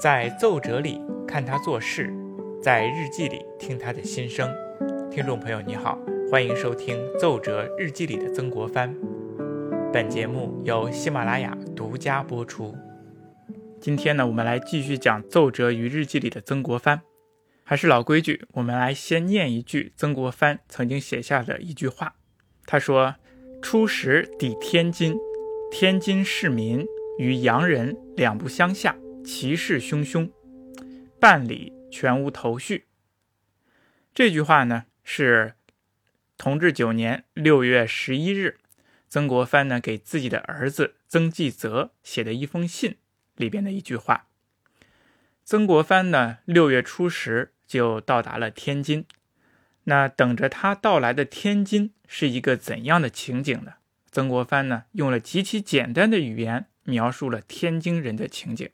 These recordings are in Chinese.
在奏折里看他做事，在日记里听他的心声。听众朋友，你好，欢迎收听《奏折日记里的曾国藩》。本节目由喜马拉雅独家播出。今天呢，我们来继续讲《奏折与日记里的曾国藩》。还是老规矩，我们来先念一句曾国藩曾经写下的一句话。他说：“初时抵天津，天津市民与洋人两不相下。”骑士汹汹，办理全无头绪。这句话呢，是同治九年六月十一日，曾国藩呢给自己的儿子曾纪泽写的一封信里边的一句话。曾国藩呢，六月初十就到达了天津。那等着他到来的天津是一个怎样的情景呢？曾国藩呢，用了极其简单的语言描述了天津人的情景。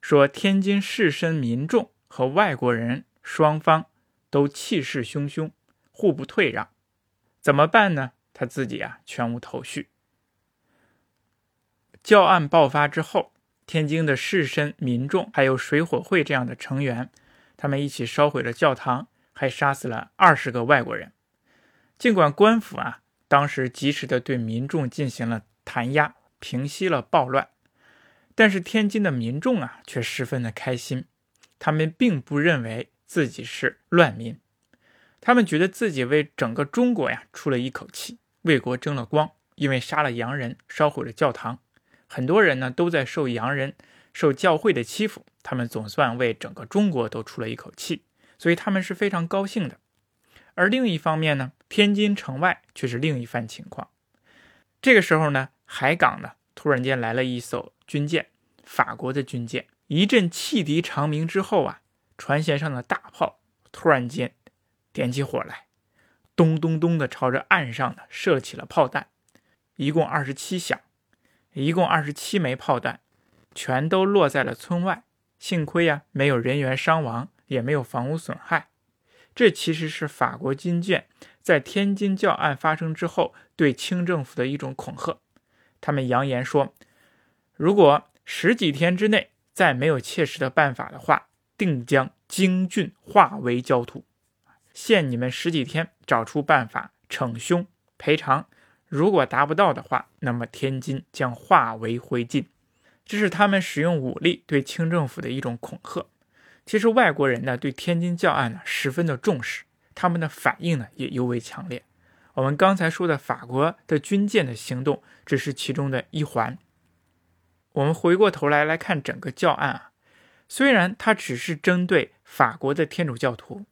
说天津士绅民众和外国人双方都气势汹汹，互不退让，怎么办呢？他自己啊全无头绪。教案爆发之后，天津的士绅民众还有水火会这样的成员，他们一起烧毁了教堂，还杀死了二十个外国人。尽管官府啊当时及时的对民众进行了弹压，平息了暴乱。但是天津的民众啊，却十分的开心。他们并不认为自己是乱民，他们觉得自己为整个中国呀出了一口气，为国争了光。因为杀了洋人，烧毁了教堂，很多人呢都在受洋人、受教会的欺负。他们总算为整个中国都出了一口气，所以他们是非常高兴的。而另一方面呢，天津城外却是另一番情况。这个时候呢，海港呢突然间来了一艘军舰。法国的军舰一阵汽笛长鸣之后啊，船舷上的大炮突然间点起火来，咚咚咚的朝着岸上呢射起了炮弹，一共二十七响，一共二十七枚炮弹，全都落在了村外。幸亏呀，没有人员伤亡，也没有房屋损害。这其实是法国军舰在天津教案发生之后对清政府的一种恐吓。他们扬言说，如果十几天之内再没有切实的办法的话，定将京郡化为焦土。限你们十几天找出办法惩凶赔偿。如果达不到的话，那么天津将化为灰烬。这是他们使用武力对清政府的一种恐吓。其实外国人呢对天津教案呢十分的重视，他们的反应呢也尤为强烈。我们刚才说的法国的军舰的行动只是其中的一环。我们回过头来来看整个教案啊，虽然它只是针对法国的天主教徒，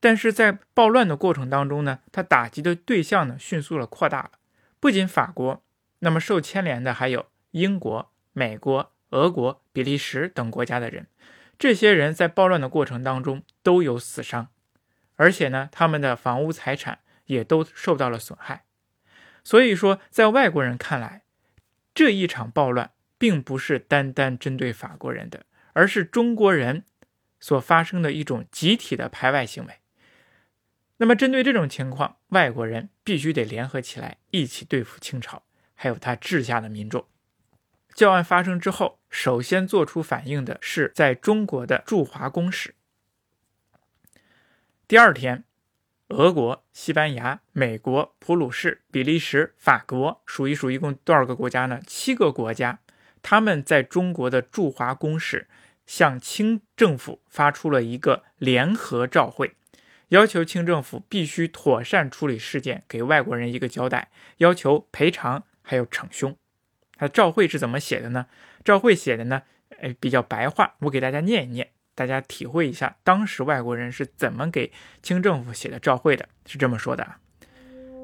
但是在暴乱的过程当中呢，它打击的对象呢迅速的扩大了。不仅法国，那么受牵连的还有英国、美国、俄国、比利时等国家的人，这些人在暴乱的过程当中都有死伤，而且呢，他们的房屋财产也都受到了损害。所以说，在外国人看来，这一场暴乱。并不是单单针对法国人的，而是中国人所发生的一种集体的排外行为。那么，针对这种情况，外国人必须得联合起来，一起对付清朝，还有他治下的民众。教案发生之后，首先做出反应的是在中国的驻华公使。第二天，俄国、西班牙、美国、普鲁士、比利时、法国，数一数，一共多少个国家呢？七个国家。他们在中国的驻华公使向清政府发出了一个联合照会，要求清政府必须妥善处理事件，给外国人一个交代，要求赔偿还有惩凶。他照会是怎么写的呢？照会写的呢？哎，比较白话，我给大家念一念，大家体会一下当时外国人是怎么给清政府写的照会的。是这么说的，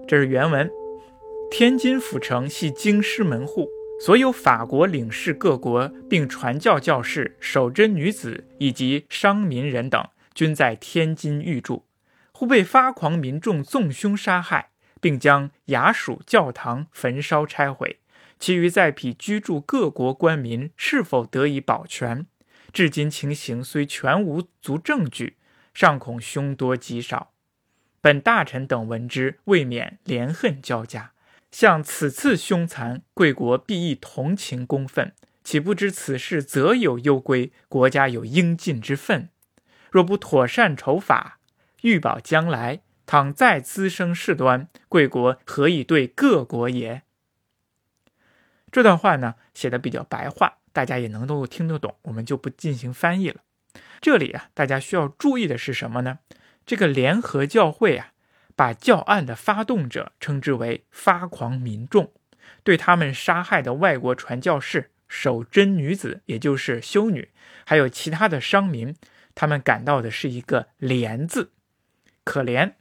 这是原文：天津府城系京师门户。所有法国领事各国，并传教教士、守贞女子以及商民人等，均在天津寓住，忽被发狂民众纵凶杀害，并将衙署、教堂焚烧拆毁。其余在彼居住各国官民是否得以保全，至今情形虽全无足证据，尚恐凶多吉少。本大臣等闻之，未免怜恨交加。像此次凶残，贵国必亦同情公愤，岂不知此事则有攸归，国家有应尽之分。若不妥善筹法，欲保将来，倘再滋生事端，贵国何以对各国也？这段话呢，写的比较白话，大家也能够听得懂，我们就不进行翻译了。这里啊，大家需要注意的是什么呢？这个联合教会啊，把教案的发动者称之为发狂民众，对他们杀害的外国传教士、守贞女子，也就是修女，还有其他的商民，他们感到的是一个怜字，可怜。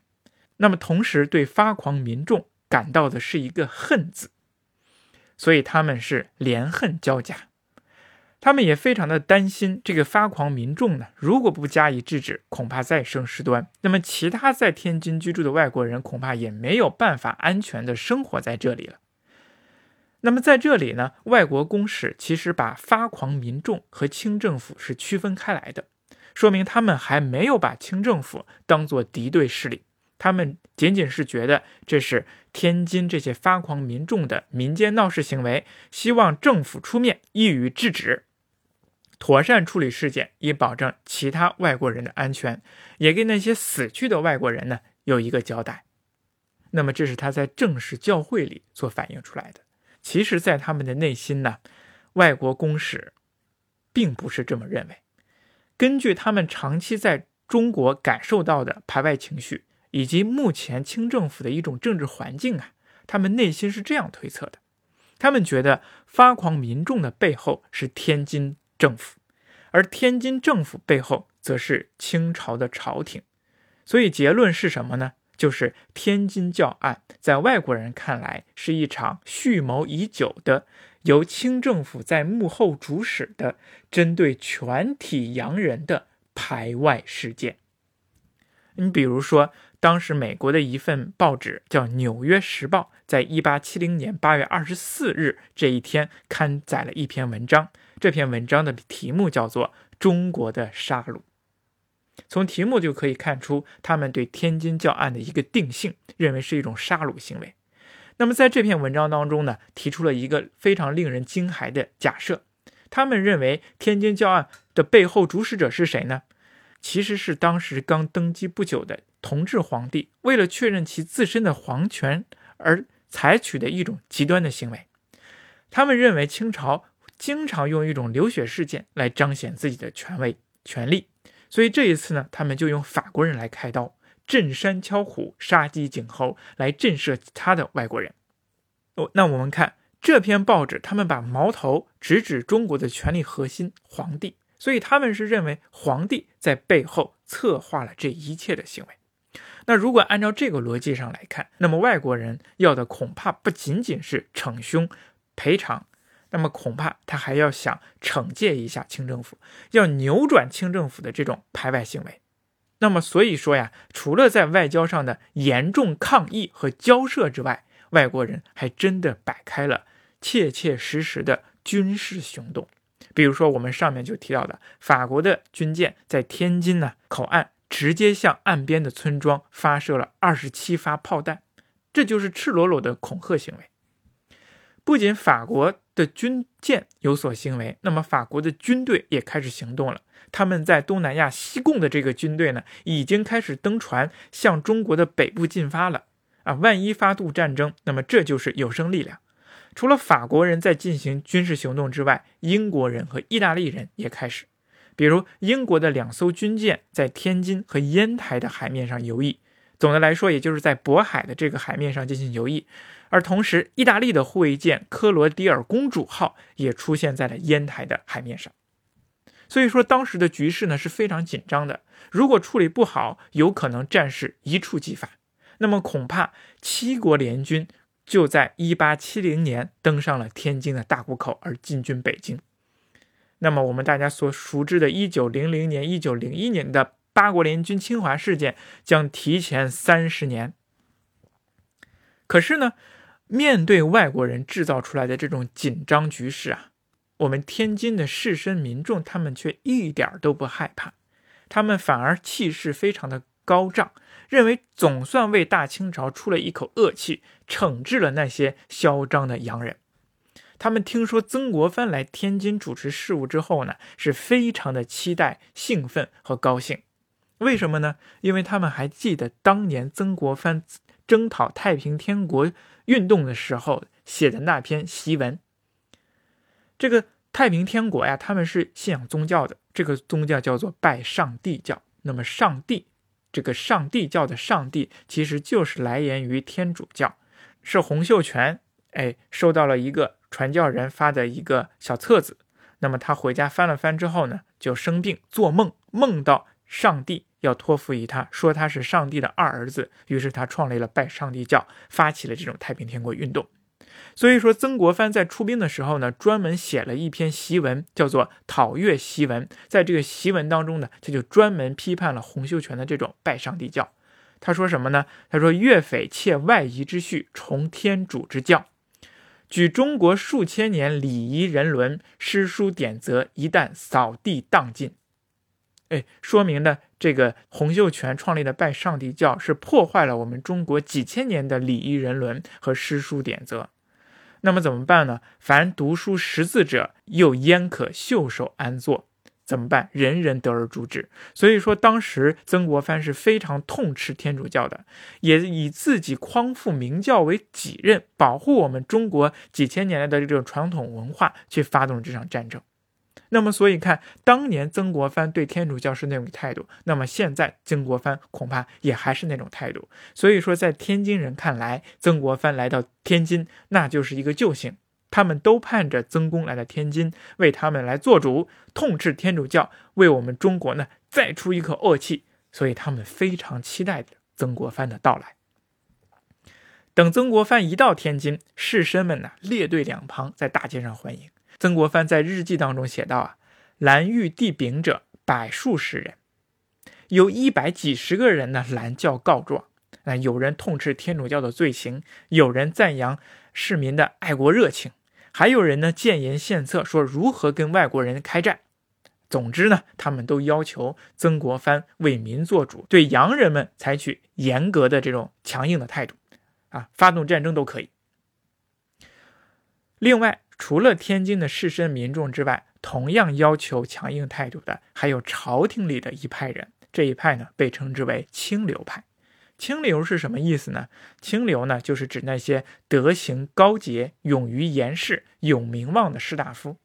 那么同时对发狂民众感到的是一个恨字，所以他们是怜恨交加。他们也非常的担心这个发狂民众呢，如果不加以制止，恐怕再生事端。那么其他在天津居住的外国人恐怕也没有办法安全的生活在这里了。那么在这里呢，外国公使其实把发狂民众和清政府是区分开来的，说明他们还没有把清政府当做敌对势力，他们仅仅是觉得这是天津这些发狂民众的民间闹事行为，希望政府出面一予制止。妥善处理事件，以保证其他外国人的安全，也给那些死去的外国人呢有一个交代。那么，这是他在正式教会里所反映出来的。其实，在他们的内心呢，外国公使并不是这么认为。根据他们长期在中国感受到的排外情绪，以及目前清政府的一种政治环境啊，他们内心是这样推测的：他们觉得发狂民众的背后是天津。政府，而天津政府背后则是清朝的朝廷，所以结论是什么呢？就是天津教案在外国人看来是一场蓄谋已久的、由清政府在幕后主使的、针对全体洋人的排外事件。你比如说，当时美国的一份报纸叫《纽约时报》，在一八七零年八月二十四日这一天刊载了一篇文章。这篇文章的题目叫做《中国的杀戮》，从题目就可以看出他们对天津教案的一个定性，认为是一种杀戮行为。那么在这篇文章当中呢，提出了一个非常令人惊骇的假设，他们认为天津教案的背后主使者是谁呢？其实是当时刚登基不久的同治皇帝，为了确认其自身的皇权而采取的一种极端的行为。他们认为清朝。经常用一种流血事件来彰显自己的权威权力，所以这一次呢，他们就用法国人来开刀，震山敲虎，杀鸡儆猴，来震慑其他的外国人。哦，那我们看这篇报纸，他们把矛头直指中国的权力核心皇帝，所以他们是认为皇帝在背后策划了这一切的行为。那如果按照这个逻辑上来看，那么外国人要的恐怕不仅仅是逞凶赔偿。那么恐怕他还要想惩戒一下清政府，要扭转清政府的这种排外行为。那么所以说呀，除了在外交上的严重抗议和交涉之外，外国人还真的摆开了切切实实的军事行动。比如说我们上面就提到的，法国的军舰在天津呢口岸直接向岸边的村庄发射了二十七发炮弹，这就是赤裸裸的恐吓行为。不仅法国的军舰有所行为，那么法国的军队也开始行动了。他们在东南亚西贡的这个军队呢，已经开始登船向中国的北部进发了。啊，万一发动战争，那么这就是有生力量。除了法国人在进行军事行动之外，英国人和意大利人也开始。比如，英国的两艘军舰在天津和烟台的海面上游弋。总的来说，也就是在渤海的这个海面上进行游弋，而同时，意大利的护卫舰科罗迪尔公主号也出现在了烟台的海面上。所以说，当时的局势呢是非常紧张的。如果处理不好，有可能战事一触即发。那么，恐怕七国联军就在1870年登上了天津的大沽口，而进军北京。那么，我们大家所熟知的1900年、1901年的。八国联军侵华事件将提前三十年。可是呢，面对外国人制造出来的这种紧张局势啊，我们天津的士绅民众他们却一点都不害怕，他们反而气势非常的高涨，认为总算为大清朝出了一口恶气，惩治了那些嚣张的洋人。他们听说曾国藩来天津主持事务之后呢，是非常的期待、兴奋和高兴。为什么呢？因为他们还记得当年曾国藩征讨太平天国运动的时候写的那篇檄文。这个太平天国呀，他们是信仰宗教的，这个宗教叫做拜上帝教。那么上帝，这个上帝教的上帝，其实就是来源于天主教，是洪秀全哎收到了一个。传教人发的一个小册子，那么他回家翻了翻之后呢，就生病做梦，梦到上帝要托付于他，说他是上帝的二儿子，于是他创立了拜上帝教，发起了这种太平天国运动。所以说，曾国藩在出兵的时候呢，专门写了一篇檄文，叫做《讨粤檄文》。在这个檄文当中呢，他就专门批判了洪秀全的这种拜上帝教。他说什么呢？他说粤匪窃外夷之序，崇天主之教。举中国数千年礼仪人伦、诗书典则，一旦扫地荡尽，哎，说明呢，这个洪秀全创立的拜上帝教是破坏了我们中国几千年的礼仪人伦和诗书典则。那么怎么办呢？凡读书识字者，又焉可袖手安坐？怎么办？人人得而诛之。所以说，当时曾国藩是非常痛斥天主教的，也以自己匡复明教为己任，保护我们中国几千年来的这种传统文化，去发动这场战争。那么，所以看当年曾国藩对天主教是那种态度，那么现在曾国藩恐怕也还是那种态度。所以说，在天津人看来，曾国藩来到天津，那就是一个救星。他们都盼着曾公来到天津，为他们来做主，痛斥天主教，为我们中国呢再出一口恶气，所以他们非常期待曾国藩的到来。等曾国藩一到天津，士绅们呢列队两旁，在大街上欢迎。曾国藩在日记当中写道：“啊，蓝玉递饼者百数十人，有一百几十个人呢拦轿告状。啊，有人痛斥天主教的罪行，有人赞扬市民的爱国热情。”还有人呢，建言献策，说如何跟外国人开战。总之呢，他们都要求曾国藩为民做主，对洋人们采取严格的这种强硬的态度，啊，发动战争都可以。另外，除了天津的士绅民众之外，同样要求强硬态度的，还有朝廷里的一派人。这一派呢，被称之为清流派。清流是什么意思呢？清流呢，就是指那些德行高洁、勇于言事、有名望的士大夫。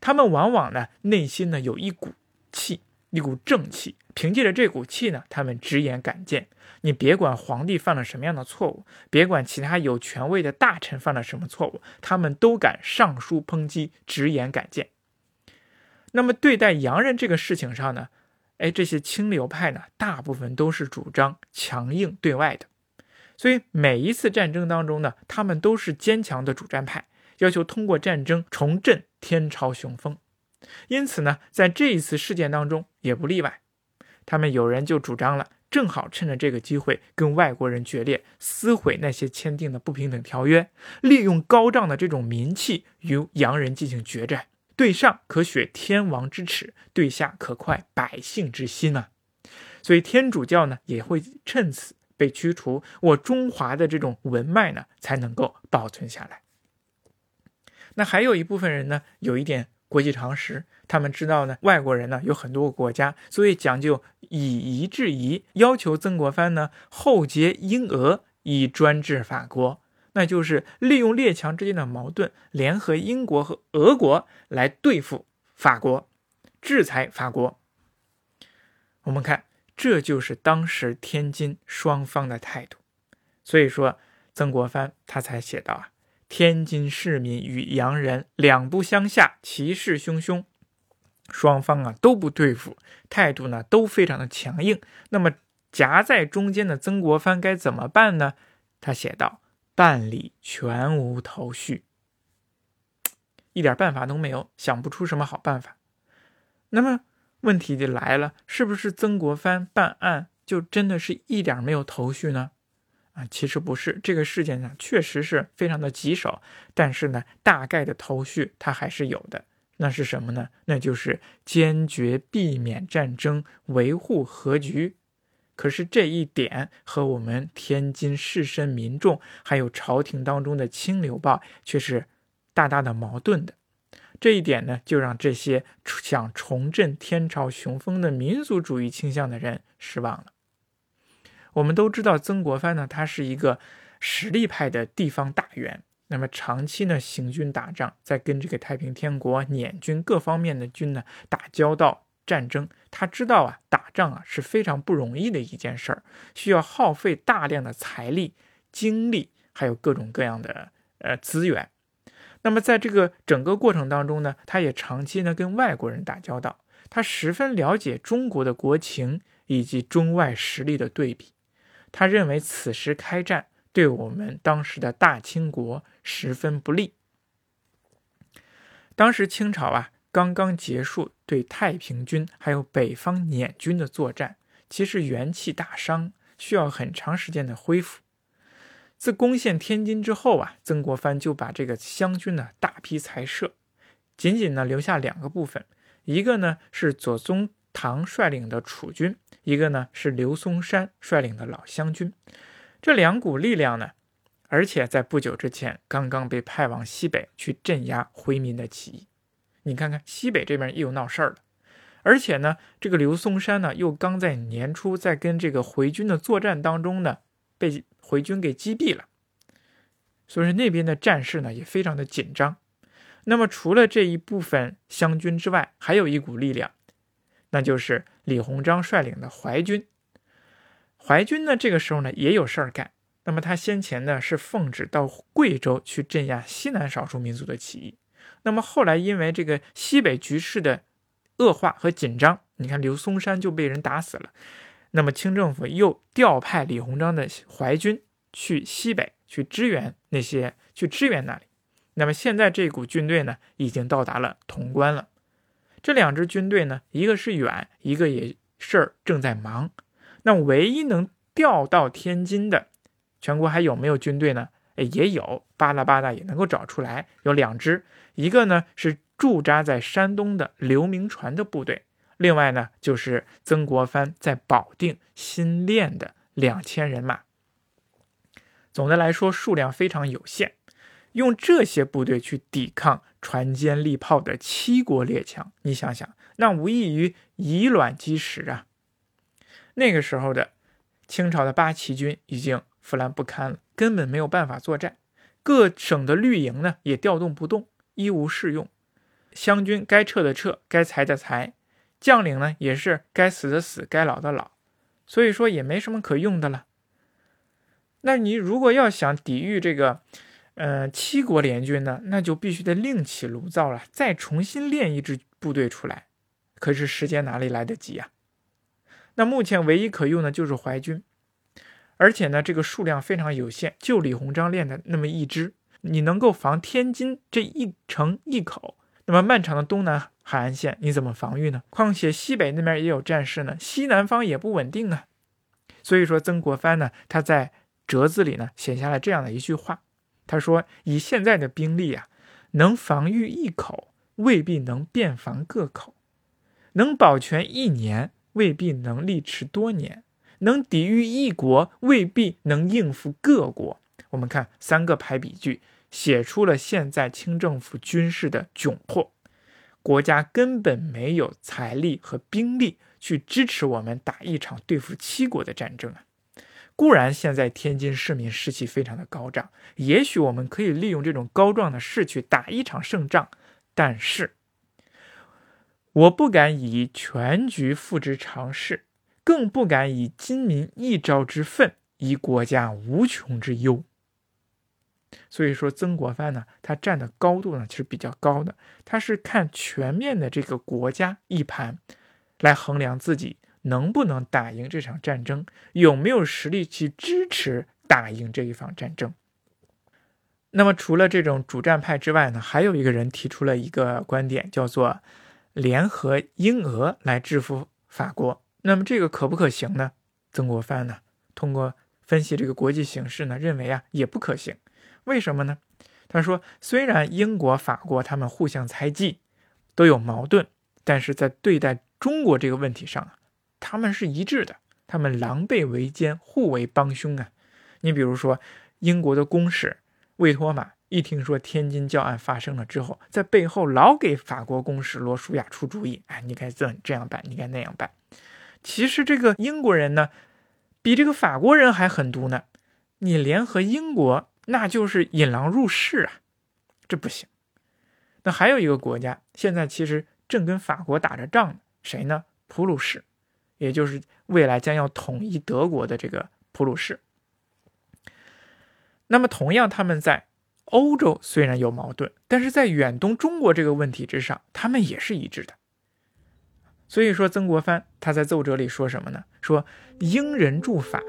他们往往呢，内心呢有一股气，一股正气。凭借着这股气呢，他们直言敢谏。你别管皇帝犯了什么样的错误，别管其他有权位的大臣犯了什么错误，他们都敢上书抨击，直言敢谏。那么对待洋人这个事情上呢？哎，这些清流派呢，大部分都是主张强硬对外的，所以每一次战争当中呢，他们都是坚强的主战派，要求通过战争重振天朝雄风。因此呢，在这一次事件当中也不例外，他们有人就主张了，正好趁着这个机会跟外国人决裂，撕毁那些签订的不平等条约，利用高涨的这种民气与洋人进行决战。对上可雪天王之耻，对下可快百姓之心啊！所以天主教呢也会趁此被驱除，我中华的这种文脉呢才能够保存下来。那还有一部分人呢，有一点国际常识，他们知道呢，外国人呢有很多个国家，所以讲究以夷制夷，要求曾国藩呢后结英俄，以专制法国。那就是利用列强之间的矛盾，联合英国和俄国来对付法国，制裁法国。我们看，这就是当时天津双方的态度。所以说，曾国藩他才写道啊：“天津市民与洋人两不相下，其势汹汹，双方啊都不对付，态度呢都非常的强硬。那么夹在中间的曾国藩该怎么办呢？他写道。”办理全无头绪，一点办法都没有，想不出什么好办法。那么问题就来了，是不是曾国藩办案就真的是一点没有头绪呢？啊，其实不是，这个事件呢确实是非常的棘手，但是呢，大概的头绪它还是有的。那是什么呢？那就是坚决避免战争，维护和局。可是这一点和我们天津士绅民众，还有朝廷当中的清流报却是大大的矛盾的。这一点呢，就让这些想重振天朝雄风的民族主义倾向的人失望了。我们都知道，曾国藩呢，他是一个实力派的地方大员，那么长期呢行军打仗，在跟这个太平天国捻军各方面的军呢打交道战争，他知道啊，打仗啊是非常不容易的一件事儿，需要耗费大量的财力、精力，还有各种各样的呃资源。那么在这个整个过程当中呢，他也长期呢跟外国人打交道，他十分了解中国的国情以及中外实力的对比。他认为此时开战对我们当时的大清国十分不利。当时清朝啊刚刚结束对太平军还有北方捻军的作战，其实元气大伤，需要很长时间的恢复。自攻陷天津之后啊，曾国藩就把这个湘军呢大批裁撤，仅仅呢留下两个部分，一个呢是左宗唐率领的楚军，一个呢是刘松山率领的老湘军。这两股力量呢，而且在不久之前刚刚被派往西北去镇压回民的起义。你看看西北这边又闹事儿了，而且呢，这个刘松山呢又刚在年初在跟这个回军的作战当中呢被。回军给击毙了，所以说那边的战事呢也非常的紧张。那么除了这一部分湘军之外，还有一股力量，那就是李鸿章率领的淮军。淮军呢这个时候呢也有事儿干。那么他先前呢是奉旨到贵州去镇压西南少数民族的起义。那么后来因为这个西北局势的恶化和紧张，你看刘松山就被人打死了。那么清政府又调派李鸿章的淮军去西北去支援那些去支援那里。那么现在这股军队呢，已经到达了潼关了。这两支军队呢，一个是远，一个也事儿正在忙。那唯一能调到天津的，全国还有没有军队呢？哎，也有，巴拉巴拉也能够找出来，有两支。一个呢是驻扎在山东的刘铭传的部队。另外呢，就是曾国藩在保定新练的两千人马。总的来说，数量非常有限，用这些部队去抵抗船坚利炮的七国列强，你想想，那无异于以卵击石啊！那个时候的清朝的八旗军已经腐烂不堪了，根本没有办法作战。各省的绿营呢，也调动不动，一无适用。湘军该撤的撤，该裁的裁。将领呢，也是该死的死，该老的老，所以说也没什么可用的了。那你如果要想抵御这个，呃，七国联军呢，那就必须得另起炉灶了，再重新练一支部队出来。可是时间哪里来得及呀？那目前唯一可用的就是淮军，而且呢，这个数量非常有限，就李鸿章练的那么一支，你能够防天津这一城一口？那么漫长的东南海岸线你怎么防御呢？况且西北那边也有战事呢，西南方也不稳定啊。所以说曾国藩呢，他在折子里呢写下了这样的一句话，他说：“以现在的兵力啊，能防御一口，未必能遍防各口；能保全一年，未必能力持多年；能抵御一国，未必能应付各国。”我们看三个排比句。写出了现在清政府军事的窘迫，国家根本没有财力和兵力去支持我们打一场对付七国的战争啊！固然现在天津市民士气非常的高涨，也许我们可以利用这种高壮的士气打一场胜仗，但是我不敢以全局付之长事，更不敢以今民一朝之愤，以国家无穷之忧。所以说，曾国藩呢，他站的高度呢，其实比较高的。他是看全面的这个国家一盘，来衡量自己能不能打赢这场战争，有没有实力去支持打赢这一场战争。那么，除了这种主战派之外呢，还有一个人提出了一个观点，叫做联合英俄来制服法国。那么，这个可不可行呢？曾国藩呢，通过分析这个国际形势呢，认为啊，也不可行。为什么呢？他说，虽然英国、法国他们互相猜忌，都有矛盾，但是在对待中国这个问题上啊，他们是一致的。他们狼狈为奸，互为帮凶啊。你比如说，英国的公使魏托马一听说天津教案发生了之后，在背后老给法国公使罗舒亚出主意，哎，你该这这样办，你该那样办。其实这个英国人呢，比这个法国人还狠毒呢。你联合英国，那就是引狼入室啊，这不行。那还有一个国家，现在其实正跟法国打着仗，谁呢？普鲁士，也就是未来将要统一德国的这个普鲁士。那么，同样，他们在欧洲虽然有矛盾，但是在远东中国这个问题之上，他们也是一致的。所以说，曾国藩他在奏折里说什么呢？说英人驻法，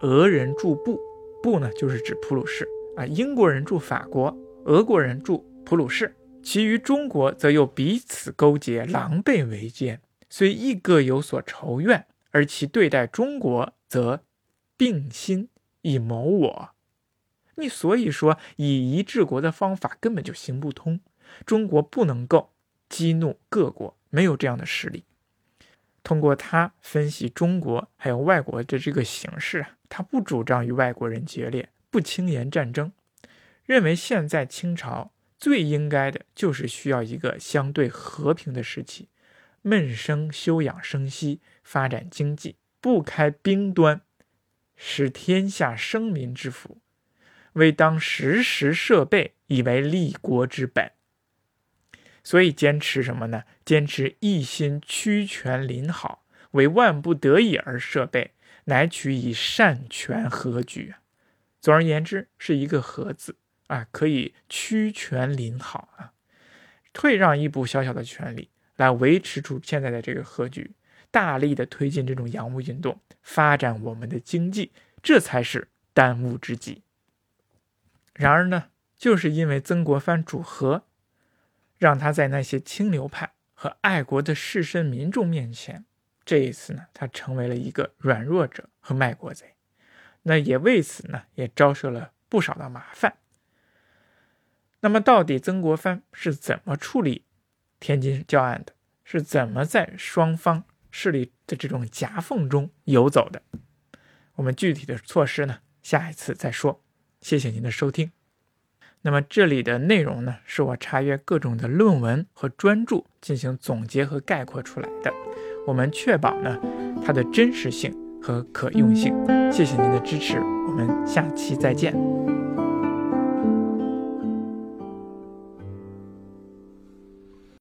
俄人驻布，布呢就是指普鲁士啊。英国人驻法国，俄国人驻普鲁士，其余中国则又彼此勾结，狼狈为奸。虽亦各有所仇怨，而其对待中国则并心以谋我。你所以说以夷治国的方法根本就行不通，中国不能够激怒各国，没有这样的实力。通过他分析中国还有外国的这个形势啊，他不主张与外国人决裂，不轻言战争，认为现在清朝最应该的就是需要一个相对和平的时期，闷声休养生息，发展经济，不开兵端，使天下生民之福。为当时时设备，以为立国之本。所以坚持什么呢？坚持一心屈权临好，为万不得已而设备，乃取以善权和举。总而言之，是一个“和”字啊，可以屈权临好啊，退让一步小小的权利，来维持住现在的这个和局，大力的推进这种洋务运动，发展我们的经济，这才是当务之急。然而呢，就是因为曾国藩主和，让他在那些清流派和爱国的士绅民众面前，这一次呢，他成为了一个软弱者和卖国贼。那也为此呢，也招受了不少的麻烦。那么，到底曾国藩是怎么处理天津教案的？是怎么在双方势力的这种夹缝中游走的？我们具体的措施呢，下一次再说。谢谢您的收听。那么这里的内容呢，是我查阅各种的论文和专著进行总结和概括出来的。我们确保呢它的真实性和可用性。谢谢您的支持，我们下期再见。